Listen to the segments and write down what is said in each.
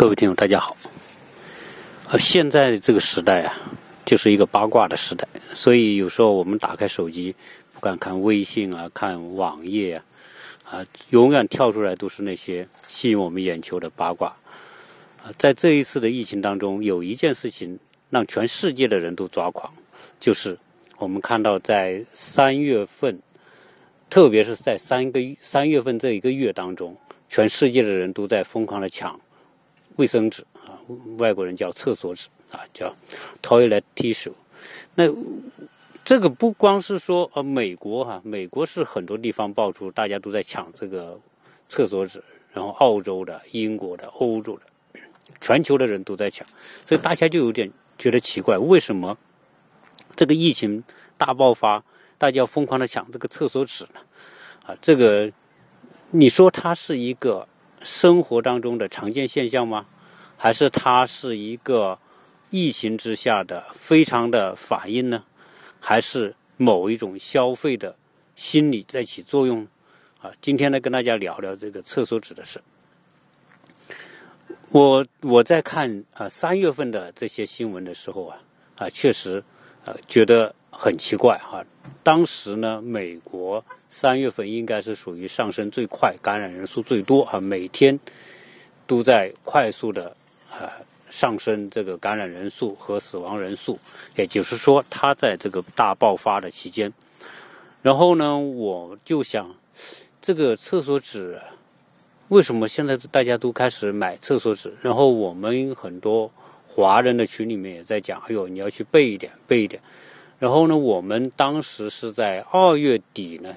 各位听友，大家好。呃，现在这个时代啊，就是一个八卦的时代，所以有时候我们打开手机，不管看微信啊，看网页啊，啊，永远跳出来都是那些吸引我们眼球的八卦。啊，在这一次的疫情当中，有一件事情让全世界的人都抓狂，就是我们看到在三月份，特别是在三个三月份这一个月当中，全世界的人都在疯狂的抢。卫生纸啊，外国人叫厕所纸啊，叫 toilet tissue。那这个不光是说呃美国哈，美国是很多地方爆出大家都在抢这个厕所纸，然后澳洲的、英国的、欧洲的，全球的人都在抢，所以大家就有点觉得奇怪，为什么这个疫情大爆发，大家要疯狂的抢这个厕所纸呢？啊，这个你说它是一个。生活当中的常见现象吗？还是它是一个疫情之下的非常的反应呢？还是某一种消费的心理在起作用？啊，今天呢，跟大家聊聊这个厕所纸的事。我我在看啊三月份的这些新闻的时候啊啊，确实啊觉得很奇怪哈。当时呢，美国。三月份应该是属于上升最快、感染人数最多啊，每天都在快速的啊上升这个感染人数和死亡人数，也就是说，它在这个大爆发的期间。然后呢，我就想，这个厕所纸为什么现在大家都开始买厕所纸？然后我们很多华人的群里面也在讲，哎呦，你要去备一点，备一点。然后呢，我们当时是在二月底呢。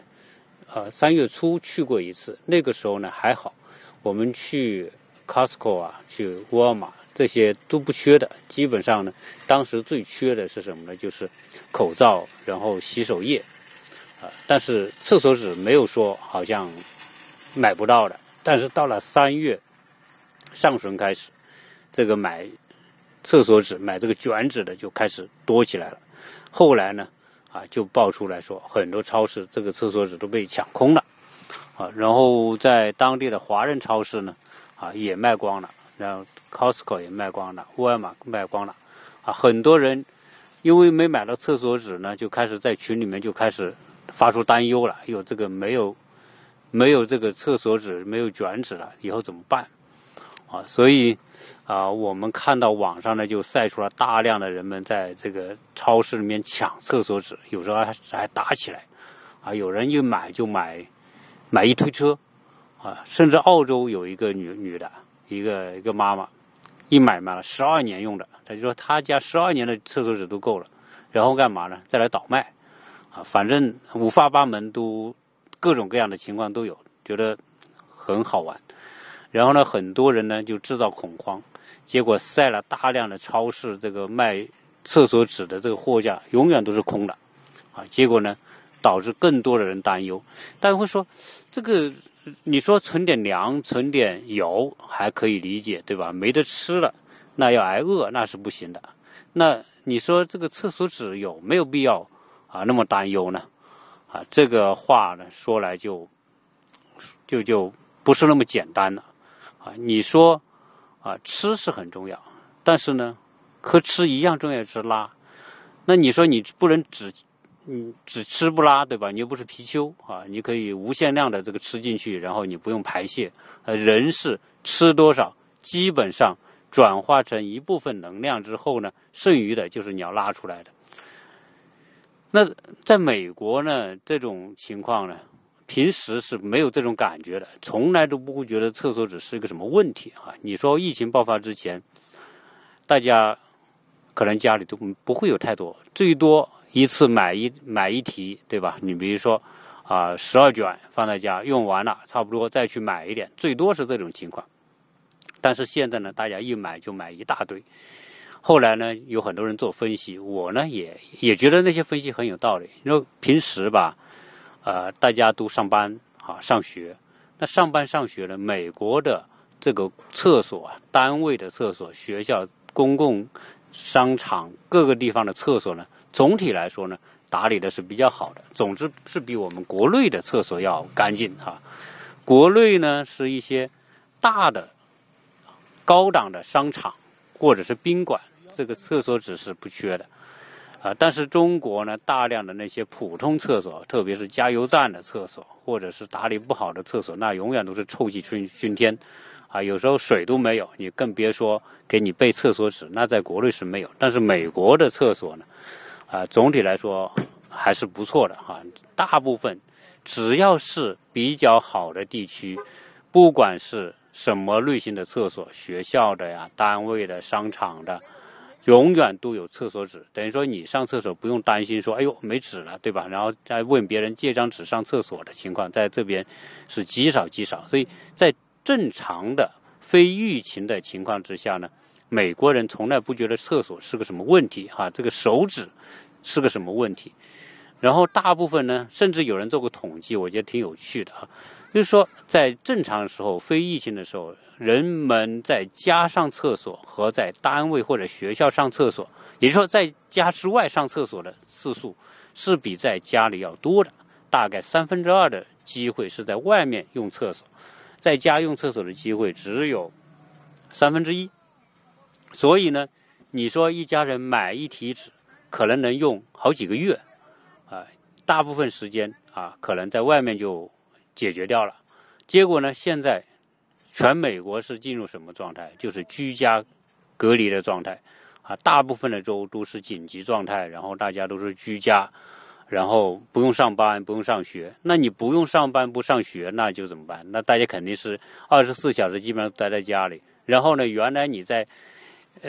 呃，三月初去过一次，那个时候呢还好，我们去 Costco 啊，去沃尔玛这些都不缺的。基本上呢，当时最缺的是什么呢？就是口罩，然后洗手液，啊，但是厕所纸没有说好像买不到的。但是到了三月上旬开始，这个买厕所纸、买这个卷纸的就开始多起来了。后来呢？啊，就爆出来说，很多超市这个厕所纸都被抢空了，啊，然后在当地的华人超市呢，啊也卖光了，然后 Costco 也卖光了，沃尔玛卖光了，啊，很多人因为没买到厕所纸呢，就开始在群里面就开始发出担忧了，有这个没有没有这个厕所纸，没有卷纸了，以后怎么办？啊，所以。啊，我们看到网上呢就晒出了大量的人们在这个超市里面抢厕所纸，有时候还还打起来，啊，有人一买就买，买一推车，啊，甚至澳洲有一个女女的，一个一个妈妈，一买买了十二年用的，她就说她家十二年的厕所纸都够了，然后干嘛呢？再来倒卖，啊，反正五花八门，都各种各样的情况都有，觉得很好玩，然后呢，很多人呢就制造恐慌。结果晒了大量的超市这个卖厕所纸的这个货架永远都是空的，啊，结果呢，导致更多的人担忧。大家会说，这个你说存点粮、存点油还可以理解，对吧？没得吃了，那要挨饿那是不行的。那你说这个厕所纸有没有必要啊那么担忧呢？啊，这个话呢说来就就就不是那么简单了。啊，你说。啊，吃是很重要，但是呢，和吃一样重要的是拉。那你说你不能只，嗯，只吃不拉，对吧？你又不是貔貅啊，你可以无限量的这个吃进去，然后你不用排泄。呃，人是吃多少，基本上转化成一部分能量之后呢，剩余的就是你要拉出来的。那在美国呢，这种情况呢？平时是没有这种感觉的，从来都不会觉得厕所纸是一个什么问题啊！你说疫情爆发之前，大家可能家里都不会有太多，最多一次买一买一提，对吧？你比如说啊，十二卷放在家用完了，差不多再去买一点，最多是这种情况。但是现在呢，大家一买就买一大堆。后来呢，有很多人做分析，我呢也也觉得那些分析很有道理。你说平时吧。呃，大家都上班啊，上学。那上班上学呢？美国的这个厕所啊，单位的厕所、学校、公共商场各个地方的厕所呢，总体来说呢，打理的是比较好的。总之是比我们国内的厕所要干净哈。国内呢，是一些大的高档的商场或者是宾馆，这个厕所纸是不缺的。啊，但是中国呢，大量的那些普通厕所，特别是加油站的厕所，或者是打理不好的厕所，那永远都是臭气熏熏天。啊，有时候水都没有，你更别说给你备厕所纸。那在国内是没有，但是美国的厕所呢，啊，总体来说还是不错的哈。大部分只要是比较好的地区，不管是什么类型的厕所，学校的呀、单位的、商场的，永远都有厕所纸。等于说你上厕所不用担心说，哎呦没纸了，对吧？然后再问别人借张纸上厕所的情况，在这边是极少极少。所以在正常的非疫情的情况之下呢，美国人从来不觉得厕所是个什么问题哈，这个手指是个什么问题。然后大部分呢，甚至有人做过统计，我觉得挺有趣的啊，就是说在正常时候，非疫情的时候，人们在家上厕所和在单位或者学校上厕所，也就是说在家之外上厕所的次数是比在家里要多的，大概三分之二的机会是在外面用厕所。在家用厕所的机会只有三分之一，所以呢，你说一家人买一提纸，可能能用好几个月，大部分时间啊，可能在外面就解决掉了。结果呢，现在全美国是进入什么状态？就是居家隔离的状态，啊，大部分的州都是紧急状态，然后大家都是居家。然后不用上班，不用上学，那你不用上班不上学，那就怎么办？那大家肯定是二十四小时基本上待在家里。然后呢，原来你在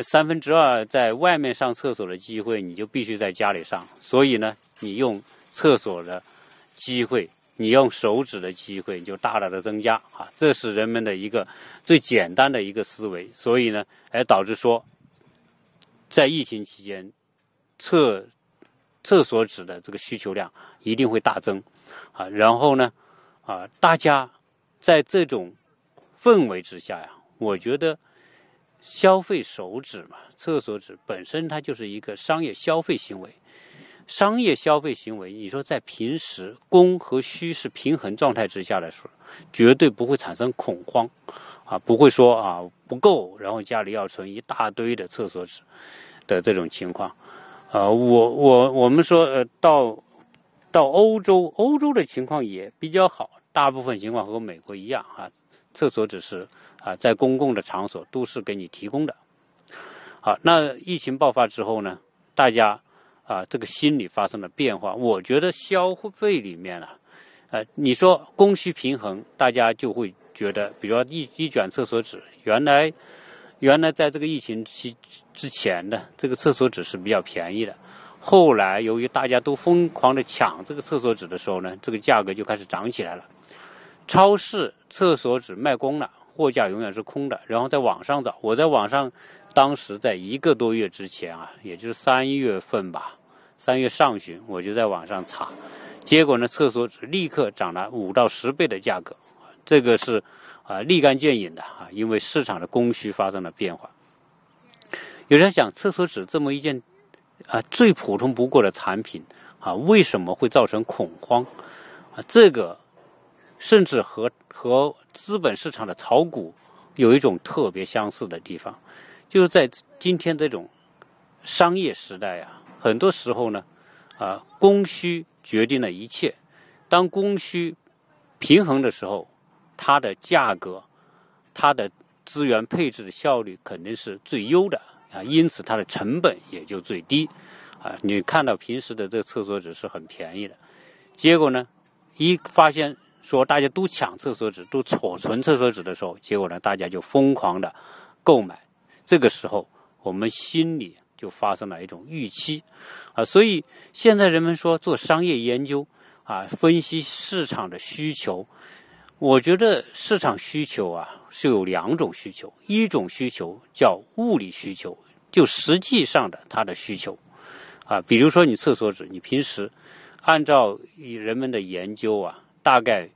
三分之二在外面上厕所的机会，你就必须在家里上。所以呢，你用厕所的机会，你用手指的机会就大大的增加啊！这是人们的一个最简单的一个思维。所以呢，而，导致说在疫情期间厕。厕所纸的这个需求量一定会大增，啊，然后呢，啊，大家在这种氛围之下呀，我觉得消费手纸嘛，厕所纸本身它就是一个商业消费行为，商业消费行为，你说在平时供和需是平衡状态之下来说，绝对不会产生恐慌，啊，不会说啊不够，然后家里要存一大堆的厕所纸的这种情况。啊，我我我们说，呃，到到欧洲，欧洲的情况也比较好，大部分情况和美国一样啊，厕所只是啊，在公共的场所都是给你提供的。好，那疫情爆发之后呢，大家啊，这个心理发生了变化。我觉得消费里面啊，呃，你说供需平衡，大家就会觉得，比如说一一卷厕所纸，原来。原来在这个疫情期之前的这个厕所纸是比较便宜的，后来由于大家都疯狂的抢这个厕所纸的时候呢，这个价格就开始涨起来了。超市厕所纸卖光了，货架永远是空的。然后在网上找，我在网上当时在一个多月之前啊，也就是三月份吧，三月上旬我就在网上查，结果呢，厕所纸立刻涨了五到十倍的价格，这个是。啊，立竿见影的啊，因为市场的供需发生了变化。有人想，厕所纸这么一件啊最普通不过的产品啊，为什么会造成恐慌？啊，这个甚至和和资本市场的炒股有一种特别相似的地方，就是在今天这种商业时代啊，很多时候呢，啊，供需决定了一切。当供需平衡的时候。它的价格，它的资源配置的效率肯定是最优的啊，因此它的成本也就最低啊。你看到平时的这个厕所纸是很便宜的，结果呢，一发现说大家都抢厕所纸，都储存厕所纸的时候，结果呢，大家就疯狂的购买。这个时候，我们心里就发生了一种预期啊。所以现在人们说做商业研究啊，分析市场的需求。我觉得市场需求啊是有两种需求，一种需求叫物理需求，就实际上的它的需求，啊，比如说你厕所纸，你平时按照人们的研究啊，大概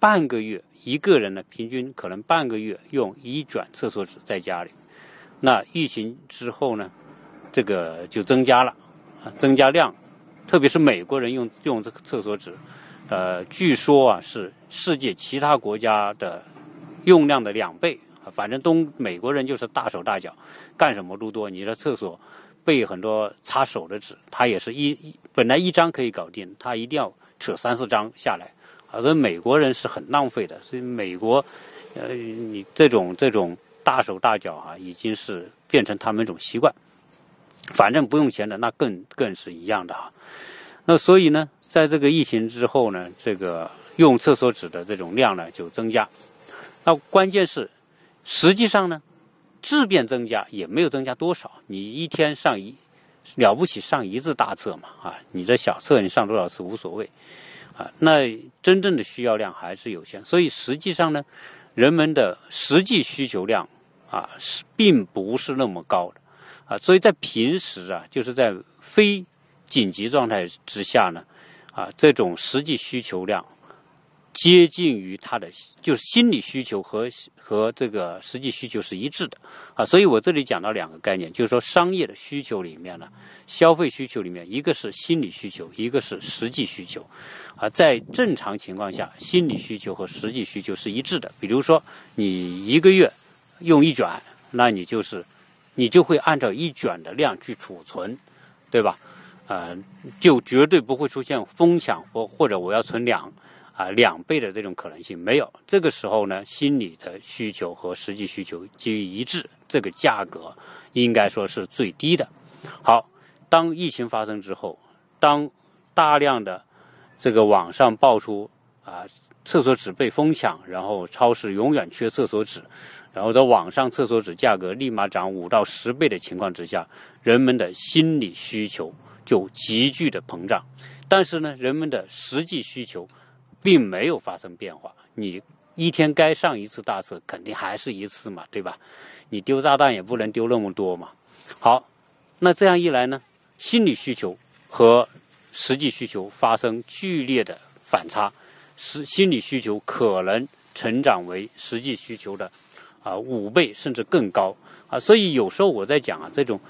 半个月一个人呢，平均可能半个月用一卷厕所纸在家里，那疫情之后呢，这个就增加了，啊，增加量，特别是美国人用用这个厕所纸。呃，据说啊是世界其他国家的用量的两倍反正东美国人就是大手大脚，干什么都多。你说厕所备很多擦手的纸，他也是一本来一张可以搞定，他一定要扯三四张下来。啊，所以美国人是很浪费的。所以美国，呃，你这种这种大手大脚啊，已经是变成他们一种习惯。反正不用钱的，那更更是一样的哈。那所以呢，在这个疫情之后呢，这个用厕所纸的这种量呢就增加。那关键是，实际上呢，质变增加也没有增加多少。你一天上一了不起上一次大厕嘛啊，你这小厕你上多少次无所谓啊。那真正的需要量还是有限。所以实际上呢，人们的实际需求量啊是并不是那么高的。啊，所以在平时啊，就是在非紧急状态之下呢，啊，这种实际需求量接近于他的，就是心理需求和和这个实际需求是一致的啊。所以我这里讲到两个概念，就是说商业的需求里面呢，消费需求里面，一个是心理需求，一个是实际需求啊。在正常情况下，心理需求和实际需求是一致的。比如说，你一个月用一卷，那你就是。你就会按照一卷的量去储存，对吧？呃，就绝对不会出现疯抢或或者我要存两啊两倍的这种可能性没有。这个时候呢，心理的需求和实际需求基于一致，这个价格应该说是最低的。好，当疫情发生之后，当大量的这个网上爆出啊厕所纸被疯抢，然后超市永远缺厕所纸。然后在网上厕所纸价格立马涨五到十倍的情况之下，人们的心理需求就急剧的膨胀。但是呢，人们的实际需求并没有发生变化。你一天该上一次大厕，肯定还是一次嘛，对吧？你丢炸弹也不能丢那么多嘛。好，那这样一来呢，心理需求和实际需求发生剧烈的反差，实心理需求可能成长为实际需求的。啊，五倍甚至更高啊！所以有时候我在讲啊，这种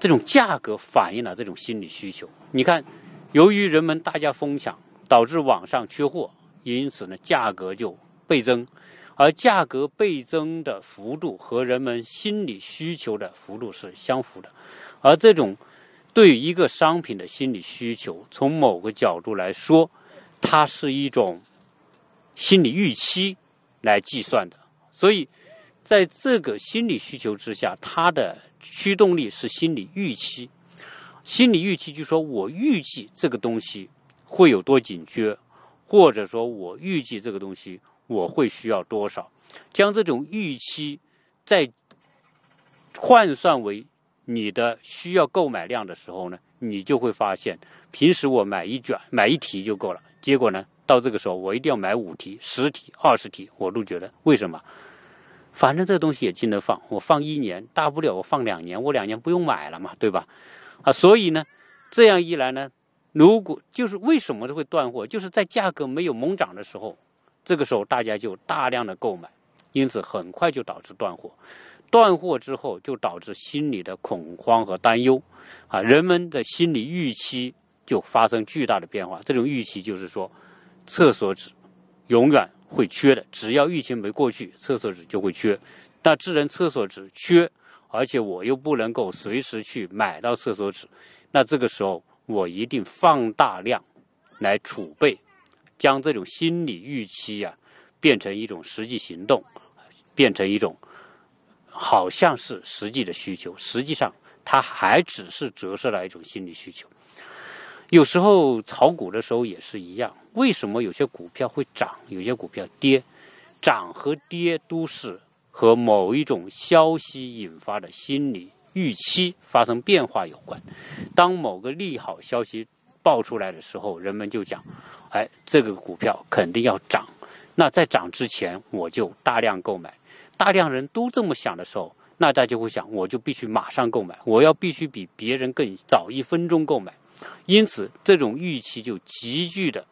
这种价格反映了这种心理需求。你看，由于人们大家疯抢，导致网上缺货，因此呢，价格就倍增。而价格倍增的幅度和人们心理需求的幅度是相符的。而这种对于一个商品的心理需求，从某个角度来说，它是一种心理预期来计算的。所以。在这个心理需求之下，它的驱动力是心理预期。心理预期就是说我预计这个东西会有多紧缺，或者说我预计这个东西我会需要多少。将这种预期再换算为你的需要购买量的时候呢，你就会发现，平时我买一卷、买一提就够了。结果呢，到这个时候我一定要买五提、十提、二十提，我都觉得为什么？反正这东西也经得放，我放一年，大不了我放两年，我两年不用买了嘛，对吧？啊，所以呢，这样一来呢，如果就是为什么会断货，就是在价格没有猛涨的时候，这个时候大家就大量的购买，因此很快就导致断货。断货之后就导致心理的恐慌和担忧，啊，人们的心理预期就发生巨大的变化。这种预期就是说，厕所纸永远。会缺的，只要疫情没过去，厕所纸就会缺。那智能厕所纸缺，而且我又不能够随时去买到厕所纸，那这个时候我一定放大量来储备，将这种心理预期呀变成一种实际行动，变成一种好像是实际的需求，实际上它还只是折射了一种心理需求。有时候炒股的时候也是一样，为什么有些股票会涨，有些股票跌？涨和跌都是和某一种消息引发的心理预期发生变化有关。当某个利好消息爆出来的时候，人们就讲：“哎，这个股票肯定要涨。”那在涨之前，我就大量购买。大量人都这么想的时候，那大家就会想：我就必须马上购买，我要必须比别人更早一分钟购买。因此，这种预期就急剧的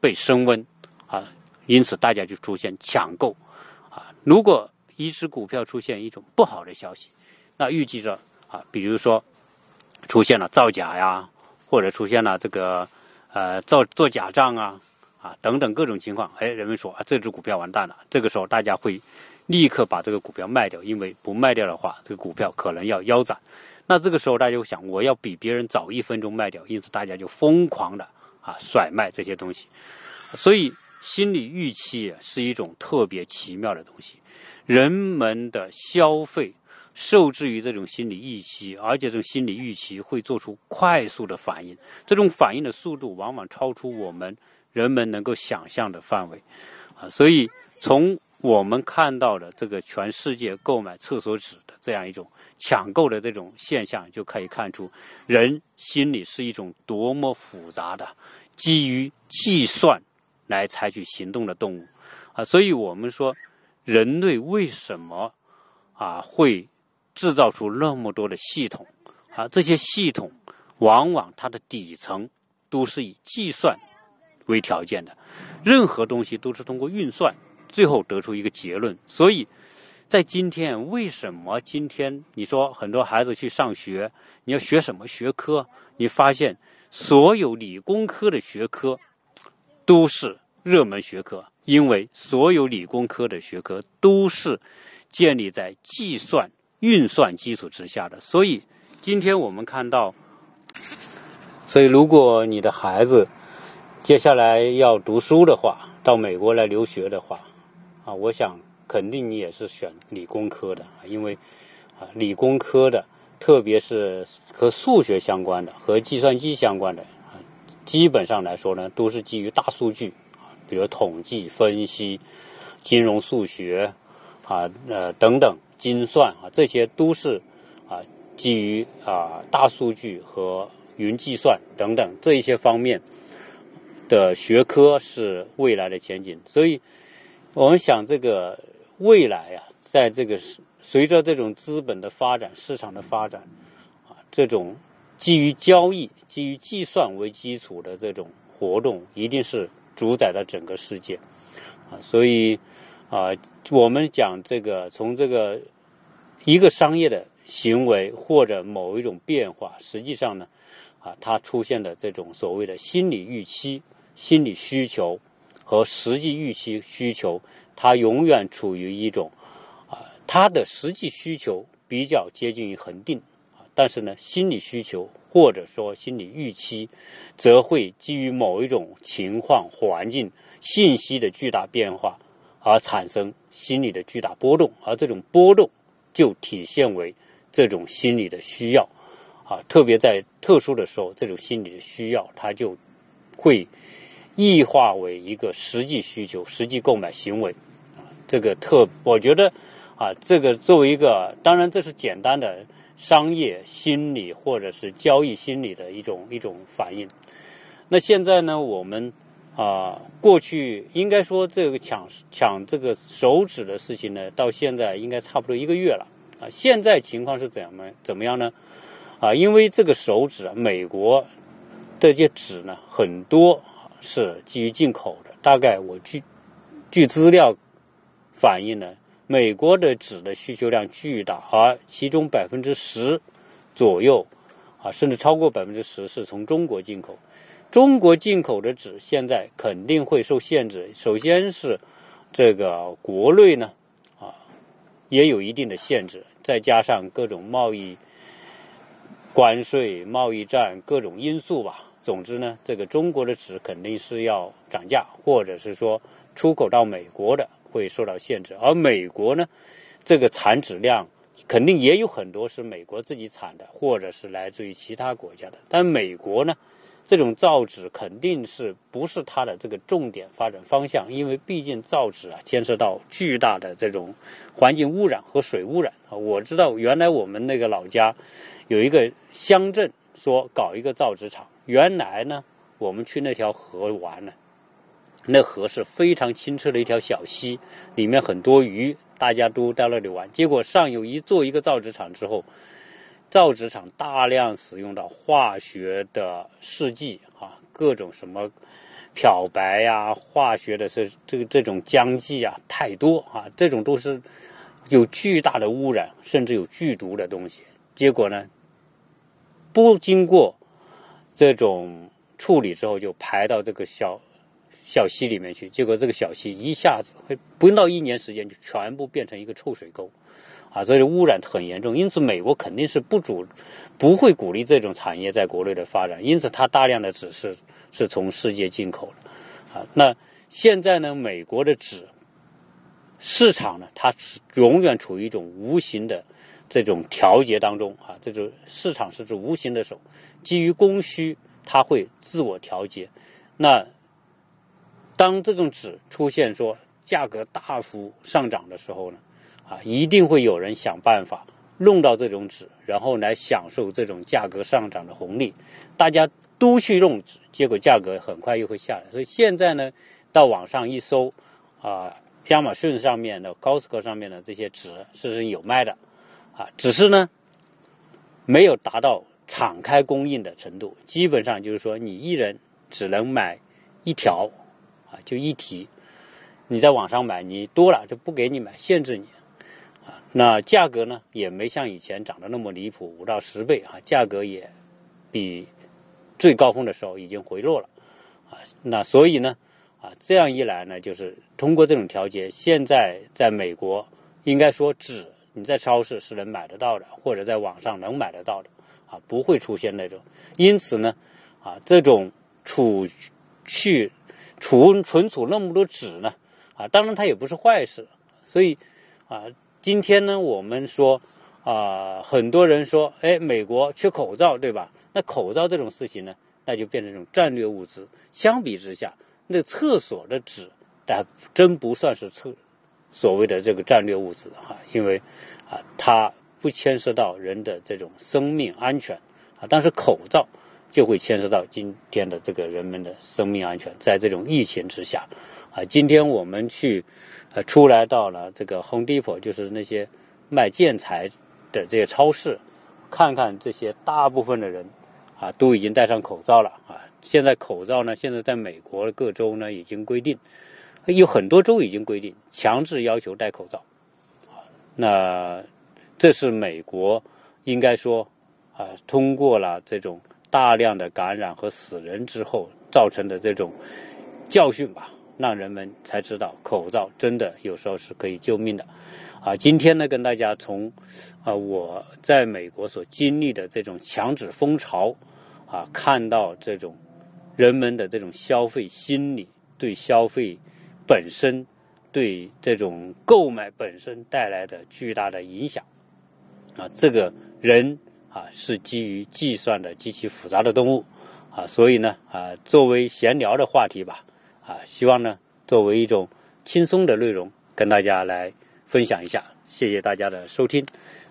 被升温啊，因此大家就出现抢购啊。如果一只股票出现一种不好的消息，那预计着啊，比如说出现了造假呀，或者出现了这个呃造做假账啊啊等等各种情况，哎，人们说啊这只股票完蛋了。这个时候大家会立刻把这个股票卖掉，因为不卖掉的话，这个股票可能要腰斩。那这个时候大家就想，我要比别人早一分钟卖掉，因此大家就疯狂的啊甩卖这些东西。所以心理预期是一种特别奇妙的东西，人们的消费受制于这种心理预期，而且这种心理预期会做出快速的反应，这种反应的速度往往超出我们人们能够想象的范围啊。所以从我们看到的这个全世界购买厕所纸的这样一种。抢购的这种现象就可以看出，人心里是一种多么复杂的、基于计算来采取行动的动物啊！所以我们说，人类为什么啊会制造出那么多的系统啊？这些系统往往它的底层都是以计算为条件的，任何东西都是通过运算最后得出一个结论，所以。在今天，为什么今天你说很多孩子去上学，你要学什么学科？你发现所有理工科的学科都是热门学科，因为所有理工科的学科都是建立在计算运算基础之下的。所以，今天我们看到，所以如果你的孩子接下来要读书的话，到美国来留学的话，啊，我想。肯定你也是选理工科的，因为啊，理工科的，特别是和数学相关的、和计算机相关的啊，基本上来说呢，都是基于大数据啊，比如统计分析、金融数学啊、呃等等精算啊，这些都是啊基于啊大数据和云计算等等这一些方面的学科是未来的前景。所以，我们想这个。未来啊，在这个随着这种资本的发展、市场的发展，啊，这种基于交易、基于计算为基础的这种活动，一定是主宰了整个世界，啊，所以啊，我们讲这个从这个一个商业的行为或者某一种变化，实际上呢，啊，它出现的这种所谓的心理预期、心理需求和实际预期需求。它永远处于一种，啊，它的实际需求比较接近于恒定，啊，但是呢，心理需求或者说心理预期，则会基于某一种情况、环境、信息的巨大变化而产生心理的巨大波动，而这种波动就体现为这种心理的需要，啊，特别在特殊的时候，这种心理的需要，它就会异化为一个实际需求、实际购买行为。啊这个特，我觉得，啊，这个作为一个，当然这是简单的商业心理或者是交易心理的一种一种反应。那现在呢，我们啊，过去应该说这个抢抢这个手指的事情呢，到现在应该差不多一个月了啊。现在情况是怎么怎么样呢？啊，因为这个手指，美国这些纸呢，很多是基于进口的，大概我据据资料。反映呢，美国的纸的需求量巨大，而其中百分之十左右，啊，甚至超过百分之十是从中国进口。中国进口的纸现在肯定会受限制。首先是这个国内呢，啊，也有一定的限制，再加上各种贸易关税、贸易战各种因素吧。总之呢，这个中国的纸肯定是要涨价，或者是说出口到美国的。会受到限制，而美国呢，这个产纸量肯定也有很多是美国自己产的，或者是来自于其他国家的。但美国呢，这种造纸肯定是不是它的这个重点发展方向，因为毕竟造纸啊牵涉到巨大的这种环境污染和水污染啊。我知道原来我们那个老家有一个乡镇说搞一个造纸厂，原来呢我们去那条河玩呢。那河是非常清澈的一条小溪，里面很多鱼，大家都在那里玩。结果上游一做一个造纸厂之后，造纸厂大量使用到化学的试剂啊，各种什么漂白呀、化学的是这个这种浆剂啊，太多啊，这种都是有巨大的污染，甚至有剧毒的东西。结果呢，不经过这种处理之后，就排到这个小。小溪里面去，结果这个小溪一下子会不用到一年时间就全部变成一个臭水沟，啊，所以污染很严重。因此，美国肯定是不主不会鼓励这种产业在国内的发展，因此它大量的纸是是从世界进口的，啊，那现在呢，美国的纸市场呢，它是永远处于一种无形的这种调节当中，啊，这种市场是指无形的手，基于供需，它会自我调节，那。当这种纸出现说价格大幅上涨的时候呢，啊，一定会有人想办法弄到这种纸，然后来享受这种价格上涨的红利。大家都去用纸，结果价格很快又会下来。所以现在呢，到网上一搜，啊，亚马逊上面的、Costco 上面的这些纸是有卖的，啊，只是呢，没有达到敞开供应的程度。基本上就是说，你一人只能买一条。啊，就一提，你在网上买，你多了就不给你买，限制你。啊，那价格呢也没像以前涨得那么离谱，五到十倍啊，价格也比最高峰的时候已经回落了。啊，那所以呢，啊，这样一来呢，就是通过这种调节，现在在美国应该说纸你在超市是能买得到的，或者在网上能买得到的，啊，不会出现那种。因此呢，啊，这种储蓄。储存储那么多纸呢，啊，当然它也不是坏事，所以啊，今天呢，我们说啊，很多人说，哎，美国缺口罩，对吧？那口罩这种事情呢，那就变成一种战略物资。相比之下，那厕所的纸，但真不算是厕所谓的这个战略物资哈，因为啊，它不牵涉到人的这种生命安全啊，但是口罩。就会牵涉到今天的这个人们的生命安全，在这种疫情之下，啊，今天我们去，呃，出来到了这个 Home Depot，就是那些卖建材的这些超市，看看这些大部分的人，啊，都已经戴上口罩了啊。现在口罩呢，现在在美国各州呢已经规定，有很多州已经规定强制要求戴口罩，啊，那这是美国应该说啊，通过了这种。大量的感染和死人之后造成的这种教训吧，让人们才知道口罩真的有时候是可以救命的。啊，今天呢，跟大家从啊我在美国所经历的这种强制风潮啊，看到这种人们的这种消费心理对消费本身对这种购买本身带来的巨大的影响啊，这个人。啊，是基于计算的极其复杂的动物，啊，所以呢，啊，作为闲聊的话题吧，啊，希望呢，作为一种轻松的内容，跟大家来分享一下。谢谢大家的收听，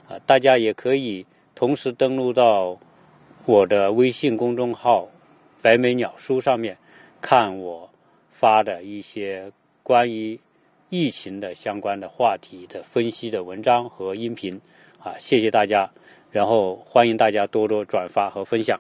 啊，大家也可以同时登录到我的微信公众号“白眉鸟书”上面，看我发的一些关于疫情的相关的话题的分析的文章和音频。啊，谢谢大家。然后欢迎大家多多转发和分享。